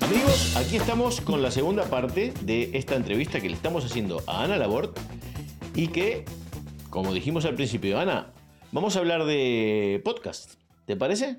Amigos, aquí estamos con la segunda parte de esta entrevista que le estamos haciendo a Ana Labort y que, como dijimos al principio, Ana, vamos a hablar de podcast. ¿Te parece?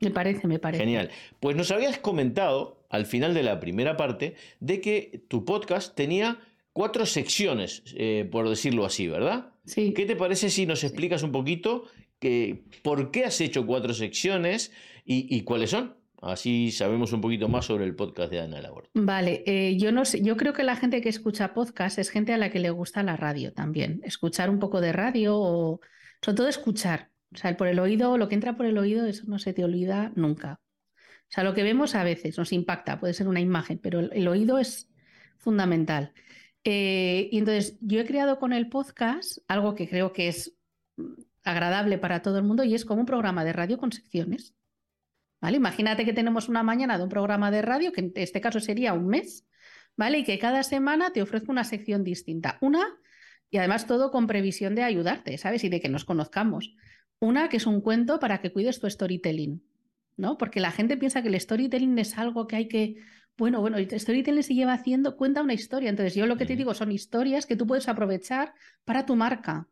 Me parece, me parece. Genial. Pues nos habías comentado al final de la primera parte de que tu podcast tenía cuatro secciones, eh, por decirlo así, ¿verdad? Sí. ¿Qué te parece si nos explicas un poquito que, por qué has hecho cuatro secciones y, y cuáles son? Así sabemos un poquito más sobre el podcast de Ana Labor. Vale, eh, yo no sé, yo creo que la gente que escucha podcast es gente a la que le gusta la radio también. Escuchar un poco de radio o sobre todo escuchar. O sea, por el oído, lo que entra por el oído, eso no se te olvida nunca. O sea, lo que vemos a veces nos impacta, puede ser una imagen, pero el, el oído es fundamental. Eh, y entonces yo he creado con el podcast algo que creo que es agradable para todo el mundo y es como un programa de radio con secciones. ¿Vale? Imagínate que tenemos una mañana de un programa de radio, que en este caso sería un mes, ¿vale? Y que cada semana te ofrezco una sección distinta. Una, y además todo con previsión de ayudarte, ¿sabes? Y de que nos conozcamos. Una que es un cuento para que cuides tu storytelling, ¿no? Porque la gente piensa que el storytelling es algo que hay que. Bueno, bueno, el storytelling se lleva haciendo, cuenta una historia. Entonces, yo lo que te digo son historias que tú puedes aprovechar para tu marca.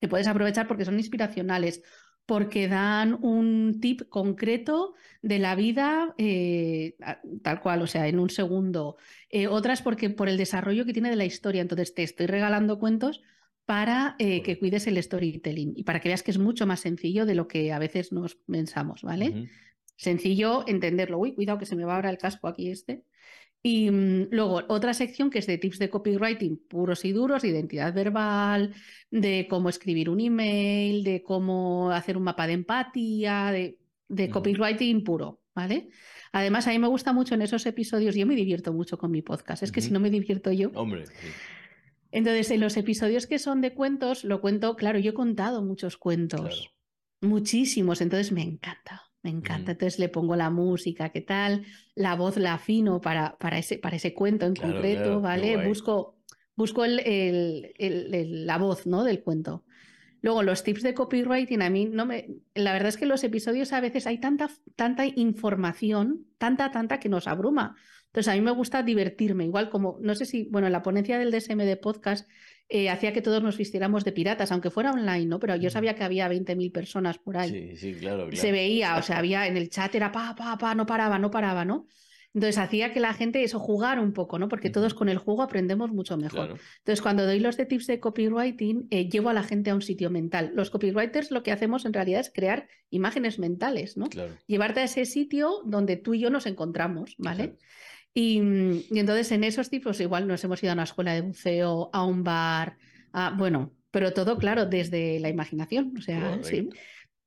Que puedes aprovechar porque son inspiracionales porque dan un tip concreto de la vida eh, tal cual, o sea, en un segundo. Eh, otras porque por el desarrollo que tiene de la historia. Entonces te estoy regalando cuentos para eh, que cuides el storytelling y para que veas que es mucho más sencillo de lo que a veces nos pensamos, ¿vale? Sencillo entenderlo. Uy, cuidado que se me va ahora el casco aquí este. Y mmm, luego otra sección que es de tips de copywriting puros y duros, de identidad verbal, de cómo escribir un email, de cómo hacer un mapa de empatía, de, copywriting puro, ¿vale? Además, a mí me gusta mucho en esos episodios, yo me divierto mucho con mi podcast, es que uh -huh. si no me divierto yo... Hombre, sí. Entonces, en los episodios que son de cuentos, lo cuento, claro, yo he contado muchos cuentos, claro. muchísimos, entonces me encanta. Me encanta, entonces le pongo la música, ¿qué tal? La voz la afino para, para, ese, para ese cuento en claro, concreto, claro, ¿vale? Busco, busco el, el, el, la voz ¿no? del cuento. Luego, los tips de copywriting, a mí no me. La verdad es que en los episodios a veces hay tanta, tanta información, tanta, tanta que nos abruma. Entonces, a mí me gusta divertirme, igual como, no sé si, bueno, en la ponencia del DSM de podcast eh, hacía que todos nos vistiéramos de piratas, aunque fuera online, ¿no? Pero yo sabía que había 20.000 personas por ahí. Sí, sí, claro, claro. Se veía, o sea, había en el chat era pa, pa, pa, no paraba, no paraba, ¿no? Entonces hacía que la gente eso jugara un poco, ¿no? Porque todos con el juego aprendemos mucho mejor. Claro. Entonces, cuando doy los de tips de copywriting, eh, llevo a la gente a un sitio mental. Los copywriters lo que hacemos en realidad es crear imágenes mentales, ¿no? Claro. Llevarte a ese sitio donde tú y yo nos encontramos, ¿vale? Y, y, entonces en esos tipos igual nos hemos ido a una escuela de buceo, a un bar, a, bueno, pero todo claro desde la imaginación, o sea, sí,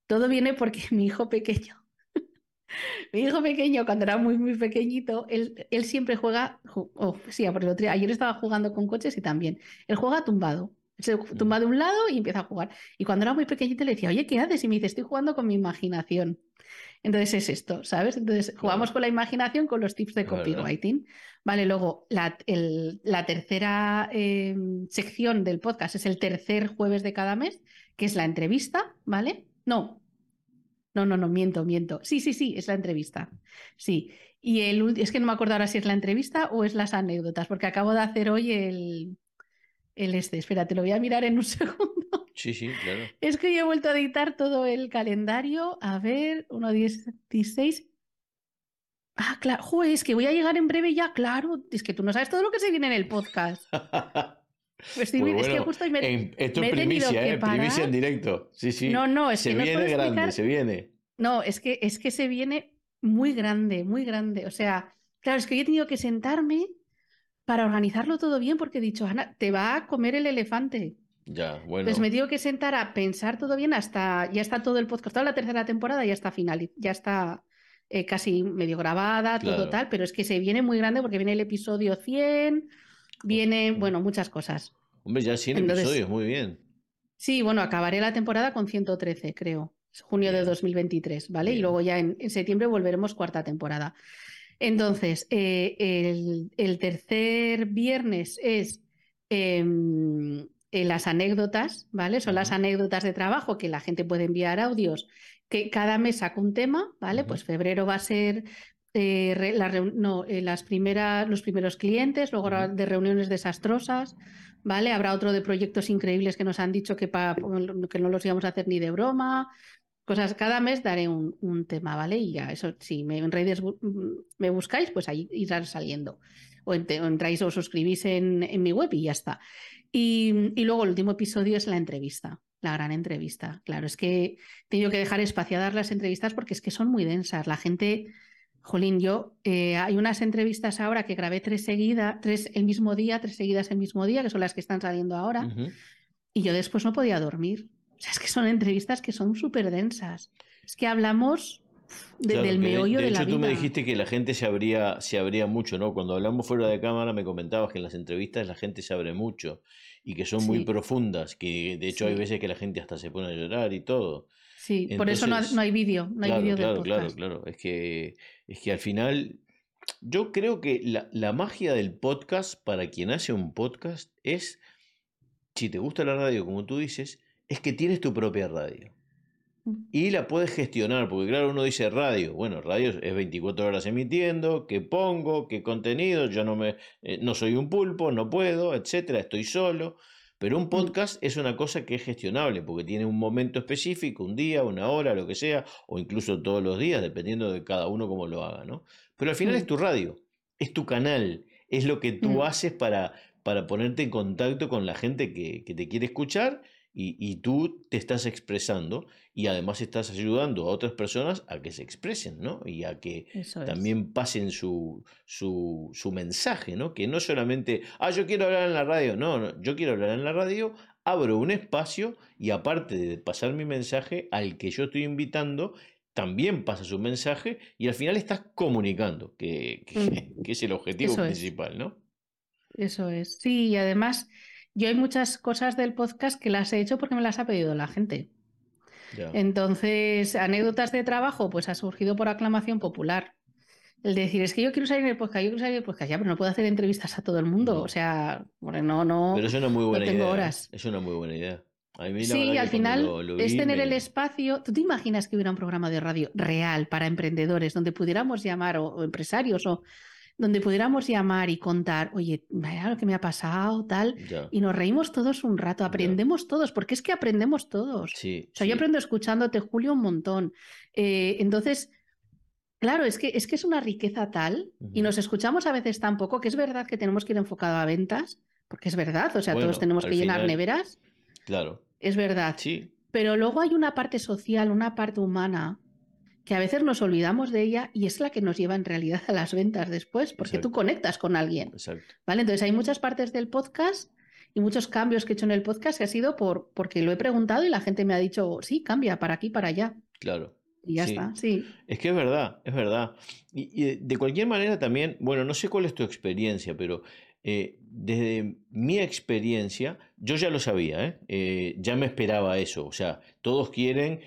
todo viene porque mi hijo pequeño, mi hijo pequeño cuando era muy muy pequeñito, él, él siempre juega, oh, sí, porque otro, ayer estaba jugando con coches y también, él juega tumbado. Se tumba de un lado y empieza a jugar. Y cuando era muy pequeñito le decía, oye, ¿qué haces? Y me dice, estoy jugando con mi imaginación. Entonces es esto, ¿sabes? Entonces jugamos con la imaginación con los tips de copywriting. Vale, luego la, el, la tercera eh, sección del podcast es el tercer jueves de cada mes, que es la entrevista, ¿vale? No, no, no, no, miento, miento. Sí, sí, sí, es la entrevista. Sí. Y el, es que no me acuerdo ahora si es la entrevista o es las anécdotas, porque acabo de hacer hoy el, el este. Espera, te lo voy a mirar en un segundo. Sí, sí, claro. Es que yo he vuelto a editar todo el calendario. A ver, 1, 10, 16. Ah, claro. Joder, es que voy a llegar en breve ya, claro. Es que tú no sabes todo lo que se viene en el podcast. Pues, sí, pues bueno, es que justo me, en, esto me es primicia, ¿eh? primicia en directo. Sí, sí. No, no, es se que viene no grande, explicar... se viene. No, es que, es que se viene muy grande, muy grande. O sea, claro, es que yo he tenido que sentarme para organizarlo todo bien porque he dicho, Ana, te va a comer el elefante. Ya, bueno. Pues me tengo que sentar a pensar todo bien hasta, ya está todo el podcast, toda la tercera temporada ya está final, ya está eh, casi medio grabada, todo tal, pero es que se viene muy grande porque viene el episodio 100, viene, bueno, muchas cosas. Hombre, ya 100 Entonces- episodios, muy bien. Sí, bueno, acabaré la temporada con 113, creo. Es junio de Bien. 2023, ¿vale? Y luego ya en, en septiembre volveremos cuarta temporada. Entonces, eh, el, el tercer viernes es em, eh, las anécdotas, ¿vale? Son las anécdotas de trabajo que la gente puede enviar audios, que cada mes saca un tema, ¿vale? Pues febrero va a ser eh, no, eh, las primeras, los primeros clientes, luego de reuniones desastrosas, ¿vale? Habrá otro de proyectos increíbles que nos han dicho que, que no los íbamos a hacer ni de broma. Cosas, cada mes daré un, tema, ¿vale? Y ya, eso, si me, en redes mm, me buscáis, pues ahí irán saliendo. O, entráis o suscribís en, en, mi web y ya está. Y, y, luego el último episodio es la entrevista, la gran entrevista. Claro, es que he tenido que dejar espaciadas las entrevistas porque es que son muy densas. La gente Jolín, yo eh, hay unas entrevistas ahora que grabé tres seguidas, tres el mismo día, tres seguidas el mismo día, que son las que están saliendo ahora, y yo después no podía dormir. O sea, es que son entrevistas que son súper densas. Es que hablamos meollo de, de, hecho, tú me dijiste que la gente se abría, se abría mucho, ¿no? Cuando hablamos fuera de cámara me comentabas que en las entrevistas la gente se abre mucho y que son muy profundas, que de hecho hay veces que la gente hasta se pone a llorar y todo. Sí, por eso no, hay vídeo, no hay vídeo claro, Claro, claro, es que, es que al final yo creo que la, la, magia del podcast para quien hace un podcast es, si te gusta la radio, como tú dices, es que tienes tu propia radio. Y la puedes gestionar, porque claro, uno dice radio, bueno, radio es 24 horas emitiendo, qué pongo, qué contenido, yo no me eh, no soy un pulpo, no puedo, etcétera, estoy solo. Pero un podcast es una cosa que es gestionable porque tiene un momento específico, un día, una hora, lo que sea, o incluso todos los días, dependiendo de cada uno cómo lo haga, ¿no? Pero al final es tu radio, es tu canal, es lo que tú mm. haces para, para ponerte en contacto con la gente que, que te quiere escuchar y, tú te estás expresando y además estás ayudando a otras personas a que se expresen, ¿no? Y a que también pasen su, su, su, mensaje, ¿no? Que no solamente, ah, yo quiero hablar en la radio, no, no, yo quiero hablar en la radio, abro un espacio y aparte de pasar mi mensaje, al que yo estoy invitando, también pasa su mensaje y al final estás comunicando, que, que, mm. es el objetivo principal, ¿no? Eso es. Sí, y además yo hay muchas cosas del podcast que las he hecho porque me las ha pedido la gente. Entonces, anécdotas de trabajo, pues ha surgido por aclamación popular. El decir, es que yo quiero salir en el podcast, yo quiero salir en el podcast, ya, pero no puedo hacer entrevistas a todo el mundo. O sea, bueno, no, no. Pero es una muy buena tengo idea. Horas. Es una muy buena idea. sí, al final es tener el espacio. ¿Tú te imaginas que hubiera un programa de radio real para emprendedores donde pudiéramos llamar o empresarios o donde pudiéramos llamar y contar, oye, vaya lo que me ha pasado, tal, y nos reímos todos un rato, aprendemos todos, porque es que aprendemos todos. Sí, o sea, yo aprendo escuchándote, Julio, un montón. Eh, entonces, claro, es que, es que es una riqueza tal, y nos escuchamos a veces tan poco, que es verdad que tenemos que ir enfocado a ventas, porque es verdad, o sea, todos tenemos que llenar neveras. Claro. Es verdad. Sí. Pero luego hay una parte social, una parte humana, que a veces nos olvidamos de ella y es la que nos lleva en realidad a las ventas después, porque tú conectas con alguien. Exacto. ¿Vale? Entonces hay muchas partes del podcast y muchos cambios que he hecho en el podcast que ha sido por, porque lo he preguntado y la gente me ha dicho, sí, cambia para aquí, para allá. Claro. Y ya está, sí. Es que es verdad, es verdad. Y, de cualquier manera también, bueno, no sé cuál es tu experiencia, pero eh, desde mi experiencia, yo ya lo sabía, ¿eh? Eh, ya me esperaba eso. O sea, todos quieren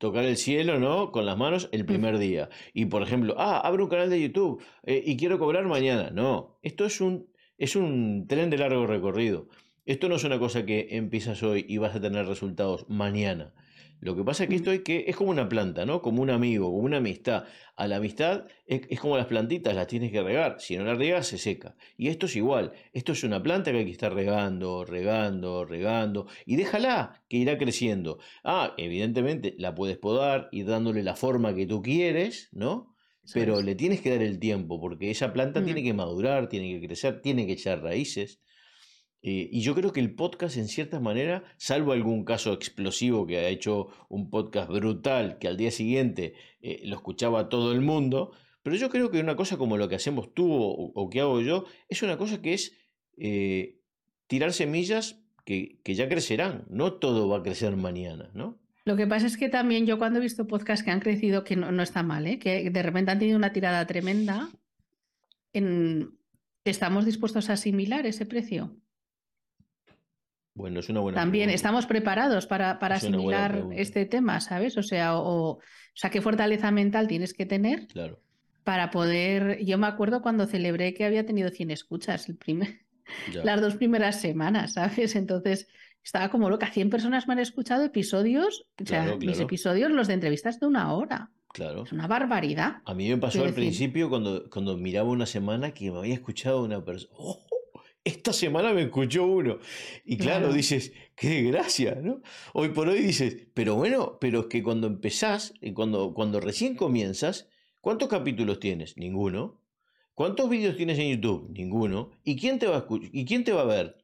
tocar el cielo, ¿no? Con las manos el primer día. Y por ejemplo, ah, abro un canal de YouTube eh, y quiero cobrar mañana. No, esto es un, es un tren de largo recorrido. Esto no es una cosa que empiezas hoy y vas a tener resultados mañana. Lo que pasa es que esto es, que es como una planta, ¿no? Como un amigo, como una amistad. A la amistad es, como las plantitas, las tienes que regar. Si no las regas, se seca. Y esto es igual. Esto es una planta que hay que estar regando, regando, regando. Y déjala, que irá creciendo. Ah, evidentemente la puedes podar y dándole la forma que tú quieres, ¿no? Pero le tienes que dar el tiempo, porque esa planta tiene que madurar, tiene que crecer, tiene que echar raíces. Eh, y yo creo que el podcast, en cierta manera, salvo algún caso explosivo que ha hecho un podcast brutal que al día siguiente eh, lo escuchaba todo el mundo, pero yo creo que una cosa como lo que hacemos tú o, que hago yo, es una cosa que es eh, tirar semillas que, que, ya crecerán, no todo va a crecer mañana, ¿no? Lo que pasa es que también yo cuando he visto podcasts que han crecido, que no, no está mal, ¿eh? que de repente han tenido una tirada tremenda, en... ¿estamos dispuestos a asimilar ese precio? Bueno, es una buena También estamos preparados para, para asimilar este tema, ¿sabes? O sea, o, sea, qué fortaleza mental tienes que tener claro. para poder. Yo me acuerdo cuando celebré que había tenido 100 escuchas, el primer. las dos primeras semanas, ¿sabes? Entonces estaba como loca. 100 personas me han escuchado episodios, o sea, mis episodios, los de entrevistas de una hora. Claro. Es una barbaridad. A mí me pasó al principio cuando, cuando miraba una semana que me había escuchado una persona. ¡Oh! Esta semana me escuchó uno. Y claro, dices, qué gracia, ¿no? Hoy por hoy dices, pero bueno, pero es que cuando empezás, cuando, cuando recién comienzas, ¿cuántos capítulos tienes? Ninguno. ¿Cuántos vídeos tienes en YouTube? Ninguno. ¿Y quién te va a, ¿Y quién te va a ver?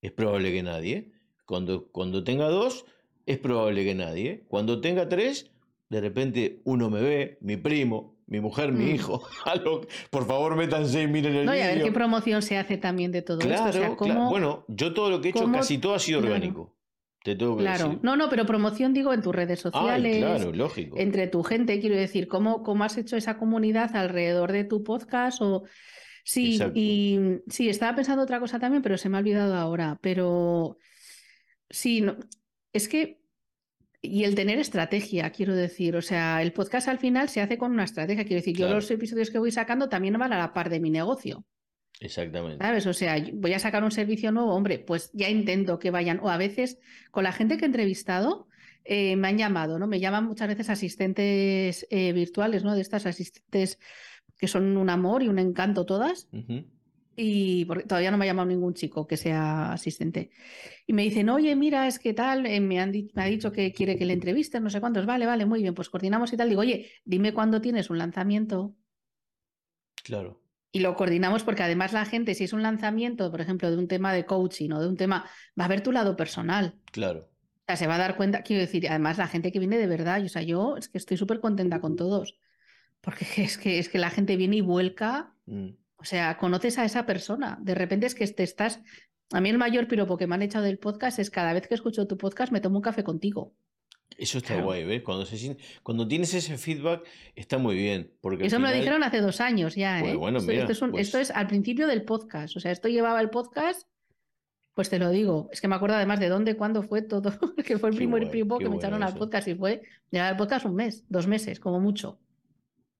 Es probable que nadie. Cuando, cuando tenga dos, es probable que nadie. Cuando tenga tres, de repente uno me ve, mi primo, mi mujer, mi mm. hijo. Por favor, métanse y miren el no, y a ver qué promoción se hace también de todo esto. claro. Bueno, yo todo lo que he hecho, casi todo ha sido orgánico. Te tengo que claro, no, no, pero promoción digo en tus redes sociales, claro, lógico. entre tu gente, quiero decir, ¿cómo, cómo has hecho esa comunidad alrededor de tu podcast o sí, y sí, estaba pensando otra cosa también, pero se me ha olvidado ahora, pero sí, no, es que y el tener estrategia, quiero decir, o sea, el podcast al final se hace con una estrategia, quiero decir, yo los episodios que voy sacando también van a la par de mi negocio. Exactamente. ¿Sabes? O sea, voy a sacar un servicio nuevo, hombre, pues ya intento que vayan, o a veces con la gente que he entrevistado, eh, me han llamado, ¿no? Me llaman muchas veces asistentes eh, virtuales, ¿no? De estas asistentes que son un amor y un encanto todas y porque todavía no me ha llamado ningún chico que sea asistente. Y me dicen, oye, mira, es que tal, eh, me, han me ha dicho que quiere que le entrevisten, no sé cuántos, vale, vale, muy bien, pues coordinamos y tal. Digo, oye, dime cuándo tienes un lanzamiento. Claro. Y lo coordinamos porque además la gente, si es un lanzamiento, por ejemplo, de un tema de coaching o de un tema, va a ver tu lado personal. Claro. O sea, se va a dar cuenta, quiero decir, además la gente que viene de verdad, o sea, yo es que estoy súper contenta con todos, porque es que, es que la gente viene y vuelca. Mm. O sea, conoces a esa persona. De repente es que te estás. A mí el mayor piropo que me han echado del podcast es cada vez que escucho tu podcast me tomo un café contigo. Eso está guay, ¿ves? Cuando, se, cuando tienes ese feedback está muy bien. Porque Eso me lo dijeron hace dos años ya. Pues ¿eh? bueno, esto, mira, esto, pues es al principio del podcast. O sea, esto llevaba el podcast. Pues te lo digo, es que me acuerdo además de dónde, cuándo fue todo, que fue el primer piropo que me echaron al podcast y fue llevar el podcast un mes, dos meses, como mucho.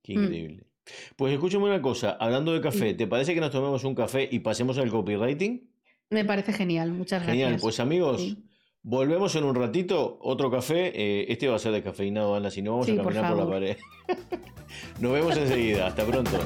Qué mm. increíble. Pues escúchame una cosa, hablando de café, ¿te parece que nos tomemos un café y pasemos al copywriting? Me parece genial, muchas gracias. Genial, pues amigos, volvemos en un ratito, otro café, eh, este va a ser de cafeinado, Ana, si no vamos a caminar por, por la pared. nos vemos enseguida, hasta pronto.